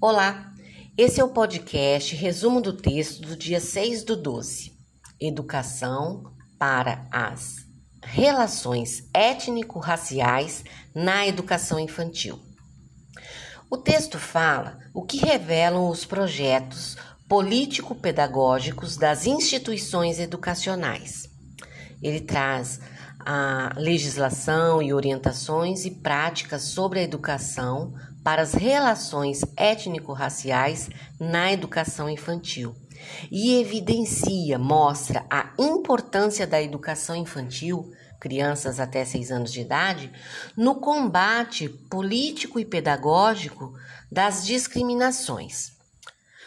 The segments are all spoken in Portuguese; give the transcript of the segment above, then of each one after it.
Olá, esse é o podcast resumo do texto do dia 6 do 12. Educação para as relações étnico-raciais na educação infantil. O texto fala o que revelam os projetos político-pedagógicos das instituições educacionais. Ele traz a legislação e orientações e práticas sobre a educação para as relações étnico-raciais na educação infantil e evidencia, mostra a importância da educação infantil, crianças até 6 anos de idade, no combate político e pedagógico das discriminações.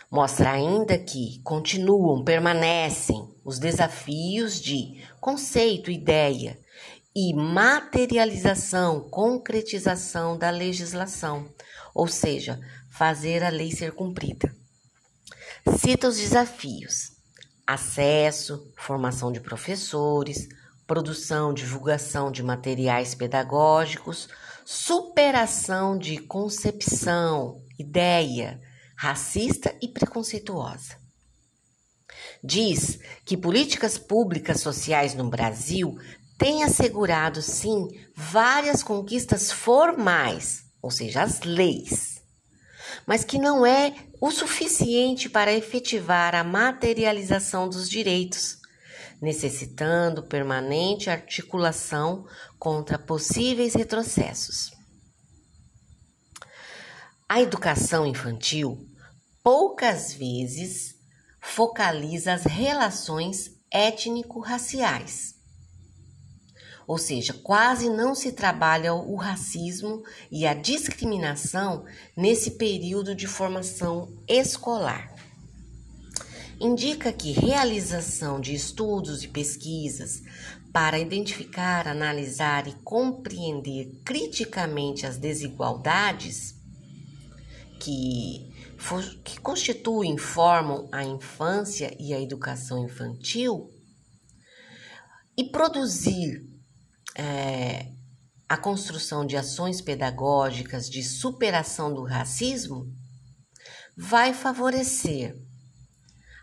Mostra ainda que continuam, permanecem os desafios de conceito, ideia e materialização, concretização da legislação, ou seja, fazer a lei ser cumprida. Cita os desafios: acesso, formação de professores, produção, divulgação de materiais pedagógicos, superação de concepção, ideia, racista e preconceituosa. Diz que políticas públicas sociais no Brasil têm assegurado, sim, várias conquistas formais, ou seja, as leis, mas que não é o suficiente para efetivar a materialização dos direitos, necessitando permanente articulação contra possíveis retrocessos. A educação infantil poucas vezes focaliza as relações étnico-raciais. Ou seja, quase não se trabalha o racismo e a discriminação nesse período de formação escolar. Indica que realização de estudos e pesquisas para identificar, analisar e compreender criticamente as desigualdades que que constituem, formam a infância e a educação infantil, e produzir é, a construção de ações pedagógicas de superação do racismo, vai favorecer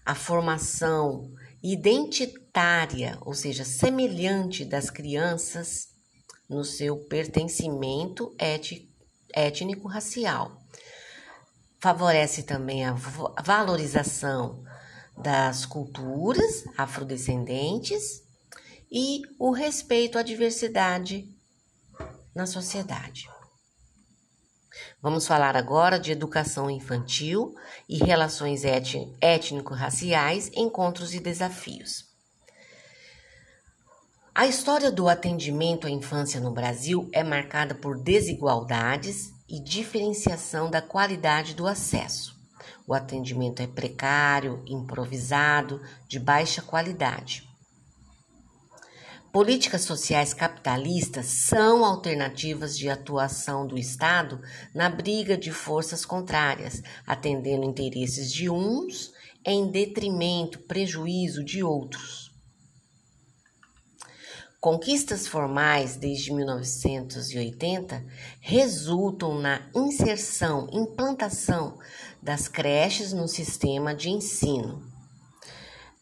a formação identitária, ou seja, semelhante das crianças no seu pertencimento étnico-racial. Favorece também a valorização das culturas afrodescendentes e o respeito à diversidade na sociedade. Vamos falar agora de educação infantil e relações étnico-raciais, encontros e desafios. A história do atendimento à infância no Brasil é marcada por desigualdades e diferenciação da qualidade do acesso. O atendimento é precário, improvisado, de baixa qualidade. Políticas sociais capitalistas são alternativas de atuação do Estado na briga de forças contrárias, atendendo interesses de uns em detrimento, prejuízo de outros. Conquistas formais desde 1980 resultam na inserção, implantação das creches no sistema de ensino,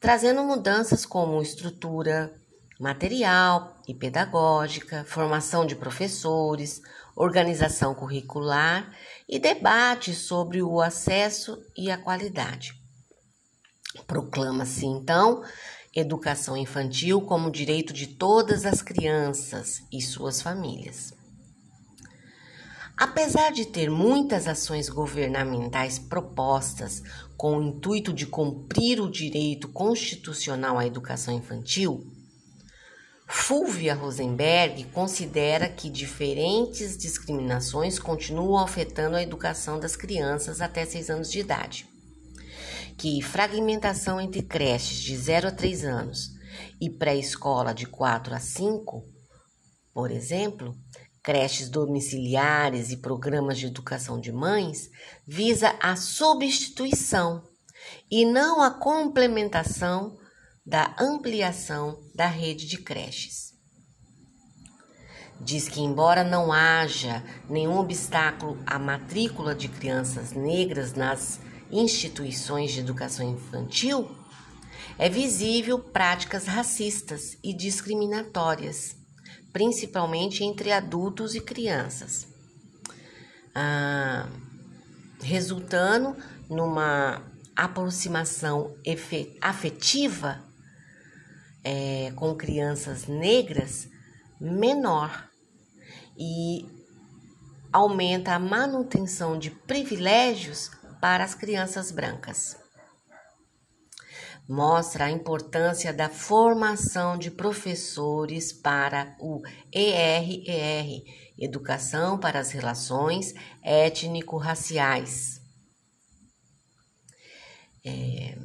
trazendo mudanças como estrutura material e pedagógica, formação de professores, organização curricular e debate sobre o acesso e a qualidade. Proclama-se então educação infantil como direito de todas as crianças e suas famílias. Apesar de ter muitas ações governamentais propostas com o intuito de cumprir o direito constitucional à educação infantil, Fulvia Rosenberg considera que diferentes discriminações continuam afetando a educação das crianças até 6 anos de idade que fragmentação entre creches de 0 a 3 anos e pré-escola de 4 a 5, por exemplo, creches domiciliares e programas de educação de mães, visa a substituição e não a complementação da ampliação da rede de creches. diz que, embora não haja nenhum obstáculo à matrícula de crianças negras nas instituições de educação infantil, é visível práticas racistas e discriminatórias, principalmente entre adultos e crianças, ah, resultando numa aproximação afetiva é, com crianças negras menor e aumenta a manutenção de privilégios para as crianças brancas. Mostra a importância da formação de professores para o ERER, Educação para as Relações Étnico-Raciais. É,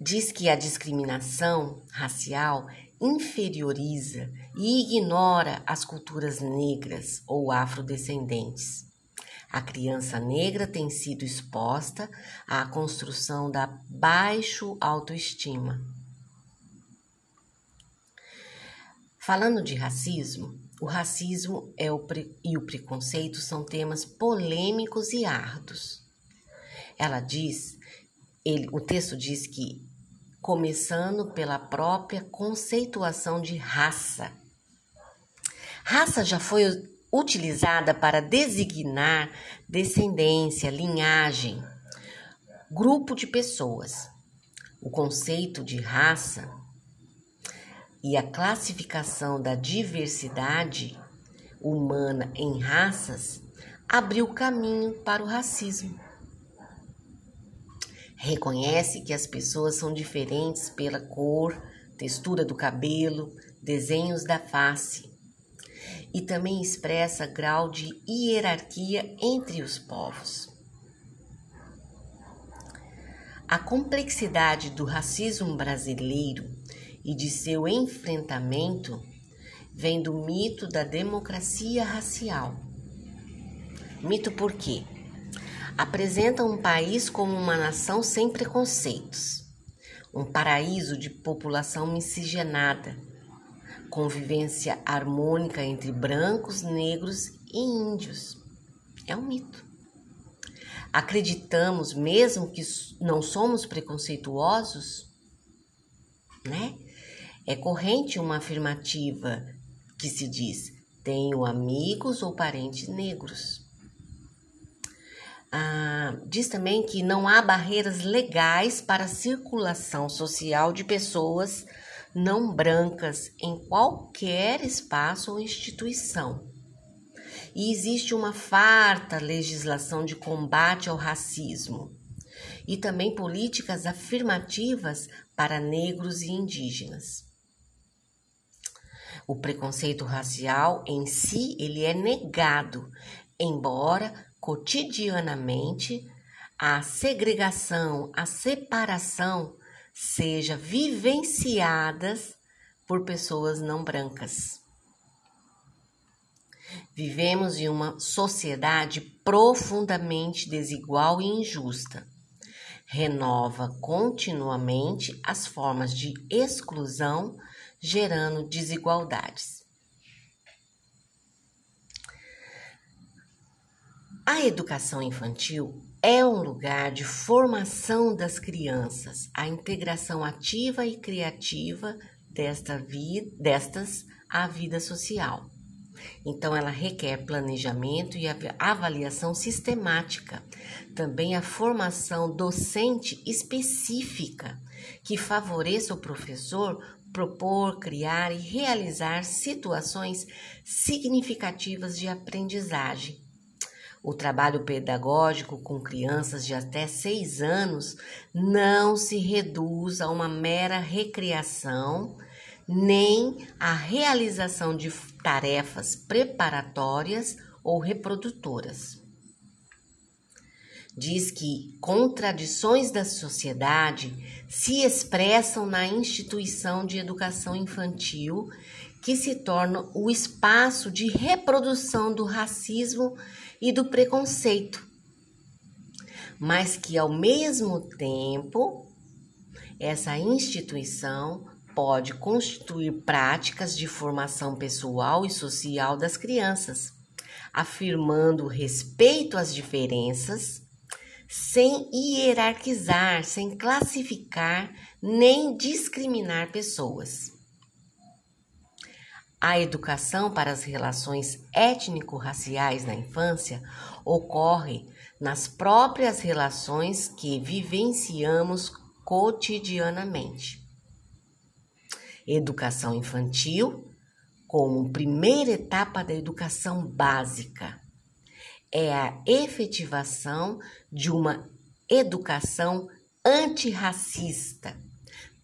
diz que a discriminação racial inferioriza e ignora as culturas negras ou afrodescendentes. A criança negra tem sido exposta à construção da baixo autoestima. Falando de racismo, o racismo é o e o preconceito são temas polêmicos e árduos. Ela diz, ele, o texto diz que começando pela própria conceituação de raça. Raça já foi utilizada para designar descendência, linhagem, grupo de pessoas. O conceito de raça e a classificação da diversidade humana em raças abriu caminho para o racismo. Reconhece que as pessoas são diferentes pela cor, textura do cabelo, desenhos da face. E também expressa grau de hierarquia entre os povos. A complexidade do racismo brasileiro e de seu enfrentamento vem do mito da democracia racial. Mito por quê? Apresenta um país como uma nação sem preconceitos, um paraíso de população miscigenada, convivência harmônica entre brancos, negros e índios. É um mito. Acreditamos mesmo que não somos preconceituosos? Né? É corrente uma afirmativa que se diz: tenho amigos ou parentes negros. Ah, diz também que não há barreiras legais para a circulação social de pessoas não brancas em qualquer espaço ou instituição. E existe uma farta legislação de combate ao racismo e também políticas afirmativas para negros e indígenas. O preconceito racial em si ele é negado, embora cotidianamente a segregação, a separação seja vivenciadas por pessoas não brancas. Vivemos em uma sociedade profundamente desigual e injusta. Renova continuamente as formas de exclusão, gerando desigualdades. A educação infantil é um lugar de formação das crianças, a integração ativa e criativa desta vida, destas à vida social. Então, ela requer planejamento e avaliação sistemática, também a formação docente específica, que favoreça o professor propor, criar e realizar situações significativas de aprendizagem o trabalho pedagógico com crianças de até seis anos não se reduz a uma mera recreação, nem a realização de tarefas preparatórias ou reprodutoras. Diz que contradições da sociedade se expressam na instituição de educação infantil, que se torna o espaço de reprodução do racismo e do preconceito, mas que ao mesmo tempo essa instituição pode constituir práticas de formação pessoal e social das crianças, afirmando respeito às diferenças, sem hierarquizar, sem classificar nem discriminar pessoas. A educação para as relações étnico-raciais na infância ocorre nas próprias relações que vivenciamos cotidianamente. Educação infantil, como primeira etapa da educação básica, é a efetivação de uma educação antirracista,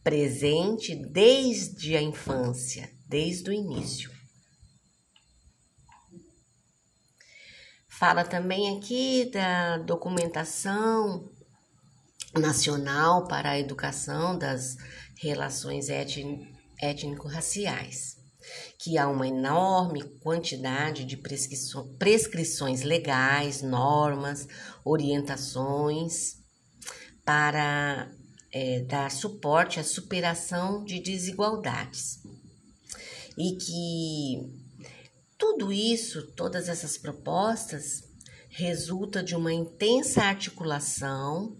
presente desde a infância, desde o início. Fala também aqui da documentação nacional para a educação das relações étnico-raciais, que há uma enorme quantidade de prescrições legais, normas, orientações para é, dar suporte à superação de desigualdades. E que tudo isso, todas essas propostas, resulta de uma intensa articulação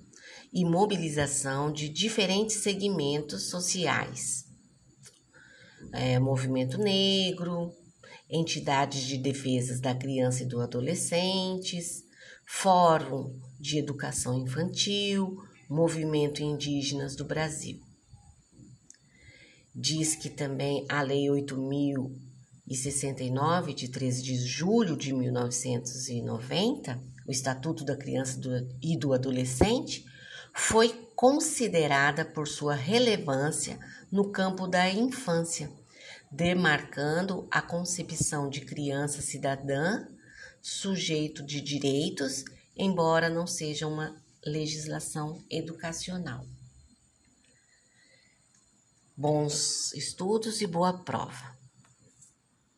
e mobilização de diferentes segmentos sociais. É, movimento negro, entidades de defesas da criança e do adolescentes, Fórum de Educação Infantil, Movimento Indígenas do Brasil. Diz que também a Lei 8.000 e 69, de 13 de julho de 1990, o Estatuto da Criança e do Adolescente, foi considerada por sua relevância no campo da infância, demarcando a concepção de criança cidadã, sujeito de direitos, embora não seja uma legislação educacional. Bons estudos e boa prova.